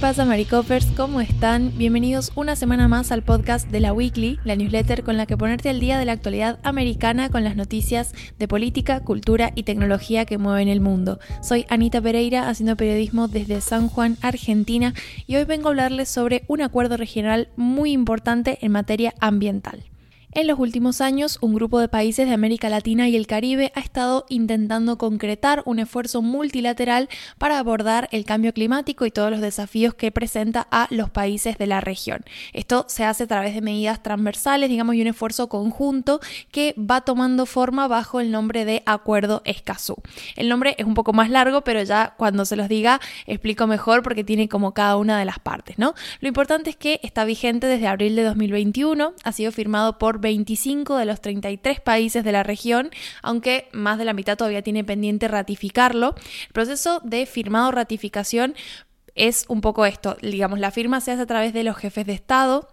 pasa, Maricopers? ¿Cómo están? Bienvenidos una semana más al podcast de la Weekly, la newsletter con la que ponerte al día de la actualidad americana con las noticias de política, cultura y tecnología que mueven el mundo. Soy Anita Pereira, haciendo periodismo desde San Juan, Argentina, y hoy vengo a hablarles sobre un acuerdo regional muy importante en materia ambiental. En los últimos años, un grupo de países de América Latina y el Caribe ha estado intentando concretar un esfuerzo multilateral para abordar el cambio climático y todos los desafíos que presenta a los países de la región. Esto se hace a través de medidas transversales, digamos, y un esfuerzo conjunto que va tomando forma bajo el nombre de Acuerdo Escazú. El nombre es un poco más largo, pero ya cuando se los diga explico mejor porque tiene como cada una de las partes, ¿no? Lo importante es que está vigente desde abril de 2021, ha sido firmado por 25 de los 33 países de la región, aunque más de la mitad todavía tiene pendiente ratificarlo. El proceso de firmado ratificación es un poco esto, digamos, la firma se hace a través de los jefes de Estado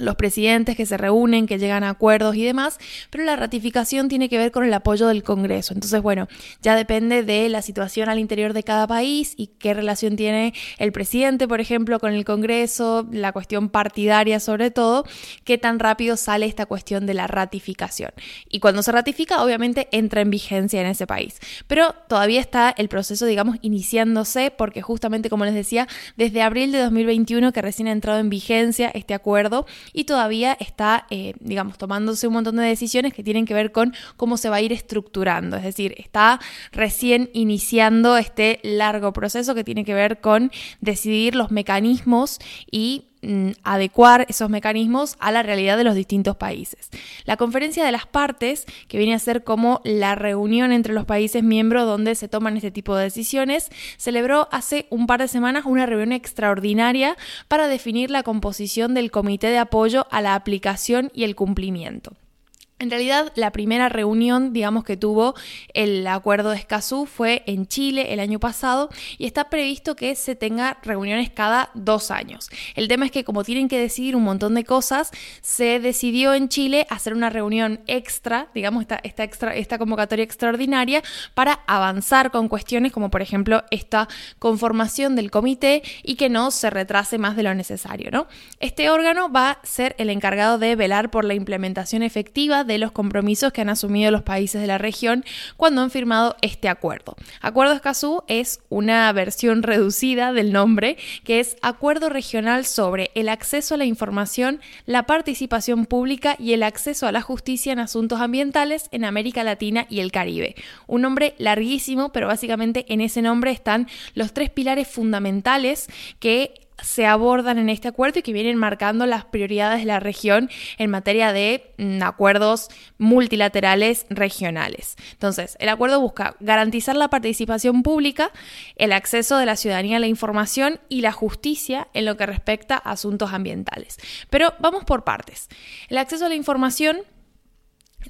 los presidentes que se reúnen, que llegan a acuerdos y demás, pero la ratificación tiene que ver con el apoyo del Congreso. Entonces, bueno, ya depende de la situación al interior de cada país y qué relación tiene el presidente, por ejemplo, con el Congreso, la cuestión partidaria sobre todo, qué tan rápido sale esta cuestión de la ratificación. Y cuando se ratifica, obviamente entra en vigencia en ese país. Pero todavía está el proceso, digamos, iniciándose, porque justamente, como les decía, desde abril de 2021 que recién ha entrado en vigencia este acuerdo, y todavía está, eh, digamos, tomándose un montón de decisiones que tienen que ver con cómo se va a ir estructurando. Es decir, está recién iniciando este largo proceso que tiene que ver con decidir los mecanismos y Mm, adecuar esos mecanismos a la realidad de los distintos países. La conferencia de las partes, que viene a ser como la reunión entre los países miembros donde se toman este tipo de decisiones, celebró hace un par de semanas una reunión extraordinaria para definir la composición del comité de apoyo a la aplicación y el cumplimiento. En realidad, la primera reunión, digamos, que tuvo el acuerdo de Escazú fue en Chile el año pasado y está previsto que se tenga reuniones cada dos años. El tema es que como tienen que decidir un montón de cosas, se decidió en Chile hacer una reunión extra, digamos, esta, esta, extra, esta convocatoria extraordinaria para avanzar con cuestiones como, por ejemplo, esta conformación del comité y que no se retrase más de lo necesario, ¿no? Este órgano va a ser el encargado de velar por la implementación efectiva de los compromisos que han asumido los países de la región cuando han firmado este acuerdo. Acuerdo Escazú es una versión reducida del nombre que es Acuerdo Regional sobre el acceso a la información, la participación pública y el acceso a la justicia en asuntos ambientales en América Latina y el Caribe. Un nombre larguísimo, pero básicamente en ese nombre están los tres pilares fundamentales que se abordan en este acuerdo y que vienen marcando las prioridades de la región en materia de mm, acuerdos multilaterales regionales. Entonces, el acuerdo busca garantizar la participación pública, el acceso de la ciudadanía a la información y la justicia en lo que respecta a asuntos ambientales. Pero vamos por partes. El acceso a la información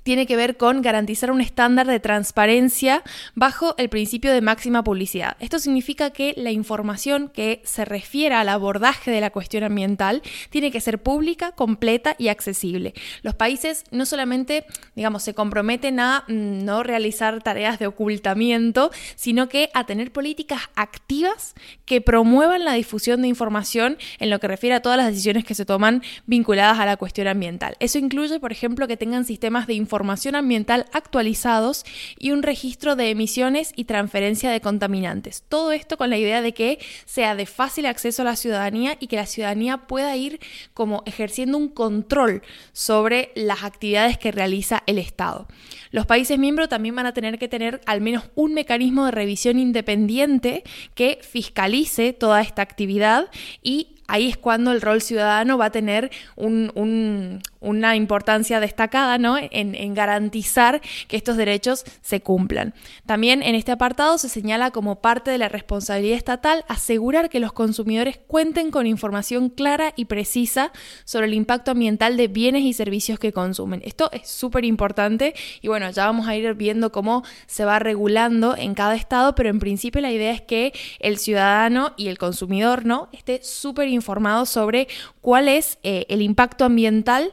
tiene que ver con garantizar un estándar de transparencia bajo el principio de máxima publicidad. Esto significa que la información que se refiera al abordaje de la cuestión ambiental tiene que ser pública, completa y accesible. Los países no solamente, digamos, se comprometen a mm, no realizar tareas de ocultamiento, sino que a tener políticas activas que promuevan la difusión de información en lo que refiere a todas las decisiones que se toman vinculadas a la cuestión ambiental. Eso incluye, por ejemplo, que tengan sistemas de información ambiental actualizados y un registro de emisiones y transferencia de contaminantes. Todo esto con la idea de que sea de fácil acceso a la ciudadanía y que la ciudadanía pueda ir como ejerciendo un control sobre las actividades que realiza el Estado. Los países miembros también van a tener que tener al menos un mecanismo de revisión independiente que fiscalice toda esta actividad y ahí es cuando el rol ciudadano va a tener una importancia destacada ¿no? en, garantizar que estos derechos se cumplan. También en este apartado se señala como parte de la responsabilidad estatal asegurar que los consumidores cuenten con información clara y precisa sobre el impacto ambiental de bienes y servicios que consumen. Esto es súper importante y bueno, ya vamos a ir viendo cómo se va regulando en cada estado, pero en principio la idea es que el ciudadano y el consumidor ¿no? esté súper informado sobre cuál es eh, el impacto ambiental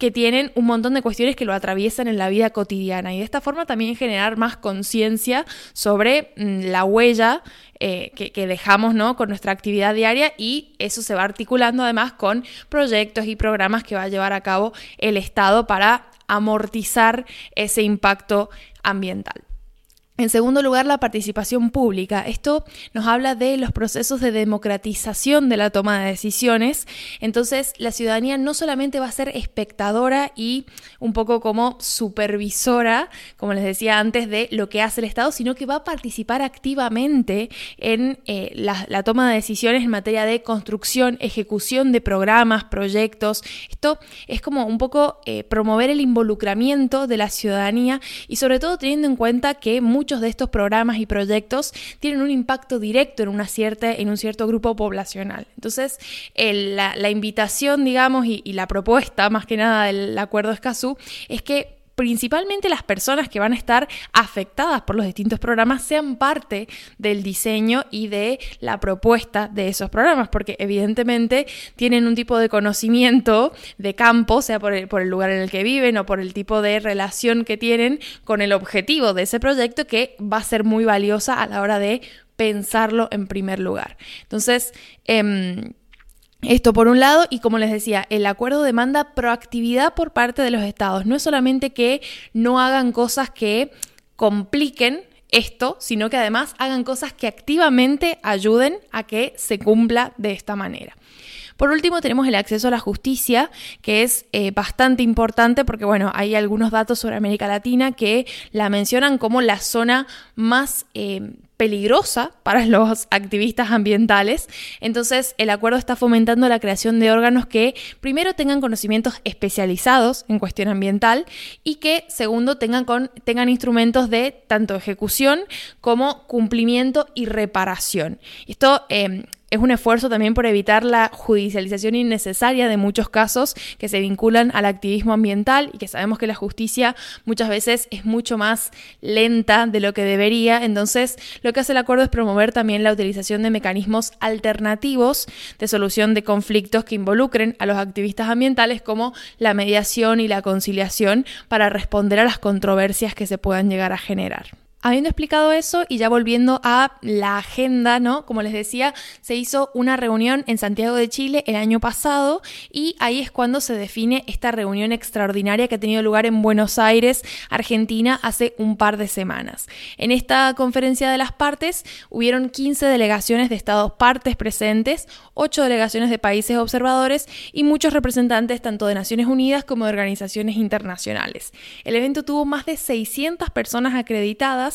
que tienen un montón de cuestiones que lo atraviesan en la vida cotidiana y de esta forma también generar más conciencia sobre mm, la huella eh, que, que, dejamos ¿no? con nuestra actividad diaria y eso se va articulando además con proyectos y programas que va a llevar a cabo el Estado para amortizar ese impacto ambiental. En segundo lugar, la participación pública. Esto nos habla de los procesos de democratización de la toma de decisiones. Entonces, la ciudadanía no solamente va a ser espectadora y un poco como supervisora, como les decía antes, de lo que hace el Estado, sino que va a participar activamente en eh, la, toma de decisiones en materia de construcción, ejecución de programas, proyectos. Esto es como un poco eh, promover el involucramiento de la ciudadanía y sobre todo teniendo en cuenta que muchos de estos programas y proyectos tienen un impacto directo en, en un cierto grupo poblacional. Entonces, la, invitación, digamos, y, y, la propuesta, más que nada del acuerdo Escazú, es que principalmente las personas que van a estar afectadas por los distintos programas sean parte del diseño y de la propuesta de esos programas, porque evidentemente tienen un tipo de conocimiento de campo, sea por el, por el lugar en el que viven o por el tipo de relación que tienen con el objetivo de ese proyecto que va a ser muy valiosa a la hora de pensarlo en primer lugar. Entonces, eh, esto por un lado, y como les decía, el acuerdo demanda proactividad por parte de los estados. No es solamente que no hagan cosas que compliquen esto, sino que además hagan cosas que activamente ayuden a que se cumpla de esta manera. Por último, tenemos el acceso a la justicia, que es eh, bastante importante porque, bueno, hay algunos datos sobre América Latina que la mencionan como la zona más eh, peligrosa para los activistas ambientales. Entonces, el acuerdo está fomentando la creación de órganos que, primero, tengan conocimientos especializados en cuestión ambiental y que, segundo, tengan, con, tengan instrumentos de tanto ejecución como cumplimiento y reparación. Esto eh, es un esfuerzo también por evitar la judicialización innecesaria de muchos casos que se vinculan al activismo ambiental y que sabemos que la justicia muchas veces es mucho más lenta de lo que debería. Entonces, lo que hace el acuerdo es promover también la utilización de mecanismos alternativos de solución de conflictos que involucren a los activistas ambientales como la mediación y la conciliación para responder a las controversias que se puedan llegar a generar. Habiendo explicado eso y ya volviendo a la agenda, ¿no? Como les decía, se hizo una reunión en Santiago de Chile el año pasado y ahí es cuando se define esta reunión extraordinaria que ha tenido lugar en Buenos Aires, Argentina, hace un par de semanas. En esta conferencia de las partes hubieron 15 delegaciones de estados partes presentes, 8 delegaciones de países observadores y muchos representantes tanto de Naciones Unidas como de organizaciones internacionales. El evento tuvo más de 600 personas acreditadas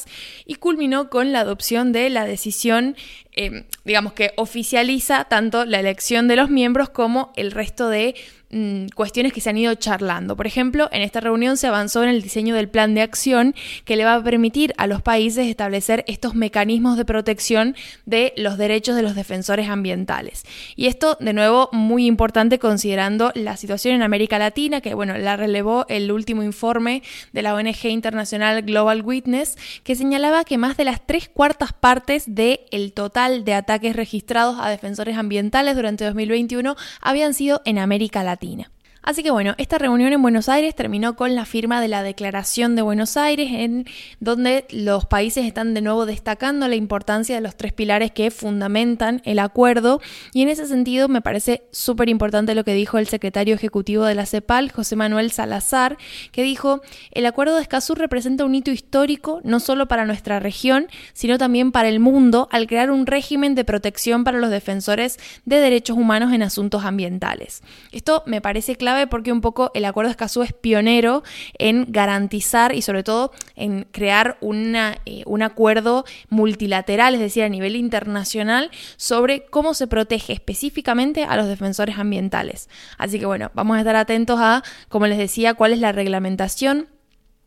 y culminó con la adopción de la decisión, eh, digamos que oficializa tanto la elección de los miembros como el resto de Mm, cuestiones que se han ido charlando. Por ejemplo, en esta reunión se avanzó en el diseño del plan de acción que le va a permitir a los países establecer estos mecanismos de protección de los derechos de los defensores ambientales. Y esto, de nuevo, muy importante considerando la situación en América Latina, que bueno, la relevó el último informe de la ONG internacional Global Witness, que señalaba que más de las tres cuartas partes del el total de ataques registrados a defensores ambientales durante 2021 habían sido en América Latina. Así que bueno, esta reunión en Buenos Aires terminó con la firma de la Declaración de Buenos Aires, en donde los países están de nuevo destacando la importancia de los tres pilares que fundamentan el acuerdo. Y en ese sentido me parece súper importante lo que dijo el secretario ejecutivo de la CEPAL, José Manuel Salazar, que dijo, el acuerdo de Escazú representa un hito histórico no solo para nuestra región, sino también para el mundo al crear un régimen de protección para los defensores de derechos humanos en asuntos ambientales. Esto me parece clave porque un poco el Acuerdo de Escazú es pionero en garantizar y sobre todo en crear una, eh, un acuerdo multilateral, es decir, a nivel internacional, sobre cómo se protege específicamente a los defensores ambientales. Así que bueno, vamos a estar atentos a, como les decía, cuál es la reglamentación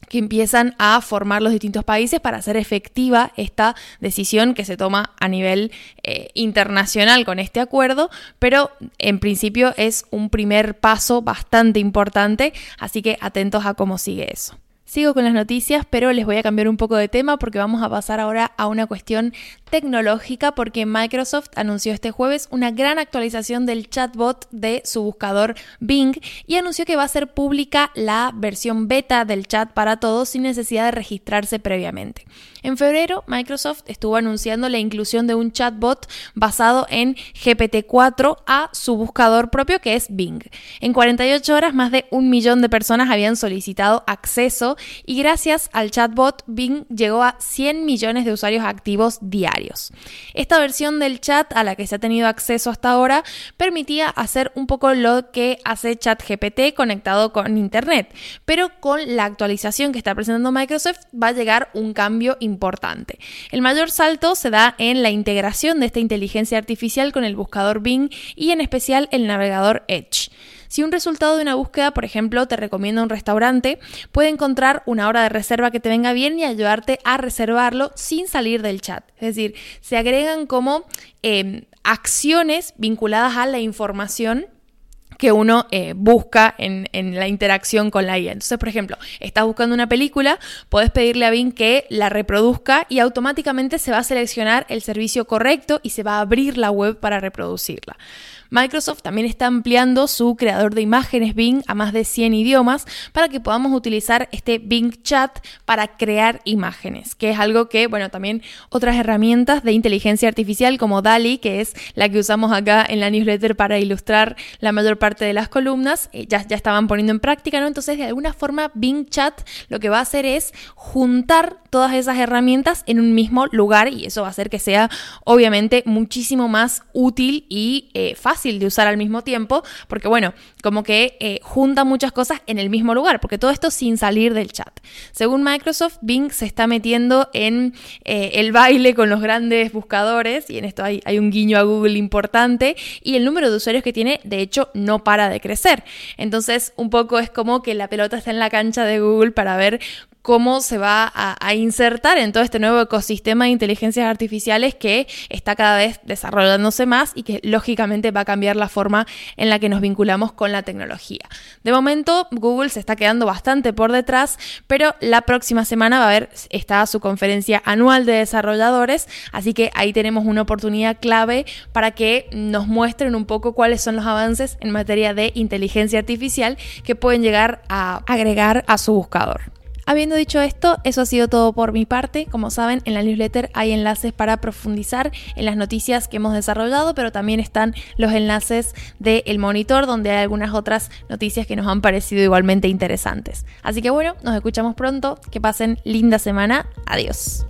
que empiezan a formar los distintos países para hacer efectiva esta decisión que se toma a nivel eh, internacional con este acuerdo, pero en principio es un primer paso bastante importante, así que atentos a cómo sigue eso. Sigo con las noticias, pero les voy a cambiar un poco de tema porque vamos a pasar ahora a una cuestión tecnológica porque Microsoft anunció este jueves una gran actualización del chatbot de su buscador Bing y anunció que va a ser pública la versión beta del chat para todos sin necesidad de registrarse previamente. En febrero, Microsoft estuvo anunciando la inclusión de un chatbot basado en GPT-4 a su buscador propio que es Bing. En 48 horas, más de un millón de personas habían solicitado acceso y gracias al chatbot, Bing llegó a 100 millones de usuarios activos diarios. Esta versión del chat a la que se ha tenido acceso hasta ahora permitía hacer un poco lo que hace ChatGPT conectado con Internet, pero con la actualización que está presentando Microsoft va a llegar un cambio importante. El mayor salto se da en la integración de esta inteligencia artificial con el buscador Bing y en especial el navegador Edge. Si un resultado de una búsqueda, por ejemplo, te recomienda un restaurante, puede encontrar una hora de reserva que te venga bien y ayudarte a reservarlo sin salir del chat. Es decir, se agregan como em, acciones vinculadas a la información que uno eh, busca en, en, la interacción con la IA. Entonces, por ejemplo, estás buscando una película, puedes pedirle a Bing que la reproduzca y automáticamente se va a seleccionar el servicio correcto y se va a abrir la web para reproducirla. Microsoft también está ampliando su creador de imágenes Bing a más de 100 idiomas para que podamos utilizar este Bing Chat para crear imágenes, que es algo que, bueno, también otras herramientas de inteligencia artificial como DALI, que es la que usamos acá en la newsletter para ilustrar la mayor parte de las columnas, eh, ya, ya estaban poniendo en práctica, ¿no? Entonces, de alguna forma, Bing Chat lo que va a hacer es juntar todas esas herramientas en un mismo lugar y eso va a hacer que sea, obviamente, muchísimo más útil y eh, fácil de usar al mismo tiempo, porque bueno, como que eh, junta muchas cosas en el mismo lugar, porque todo esto sin salir del chat. Según Microsoft, Bing se está metiendo en eh, el baile con los grandes buscadores, y en esto hay, hay un guiño a Google importante, y el número de usuarios que tiene, de hecho, no para de crecer. Entonces, un poco es como que la pelota está en la cancha de Google para ver cómo se va a, insertar en todo este nuevo ecosistema de inteligencias artificiales que está cada vez desarrollándose más y que lógicamente va a cambiar la forma en la que nos vinculamos con la tecnología. De momento, Google se está quedando bastante por detrás, pero la próxima semana va a haber está su conferencia anual de desarrolladores, así que ahí tenemos una oportunidad clave para que nos muestren un poco cuáles son los avances en materia de inteligencia artificial que pueden llegar a agregar a su buscador. Habiendo dicho esto, eso ha sido todo por mi parte. Como saben, en la newsletter hay enlaces para profundizar en las noticias que hemos desarrollado, pero también están los enlaces del monitor donde hay algunas otras noticias que nos han parecido igualmente interesantes. Así que bueno, nos escuchamos pronto. Que pasen linda semana. Adiós.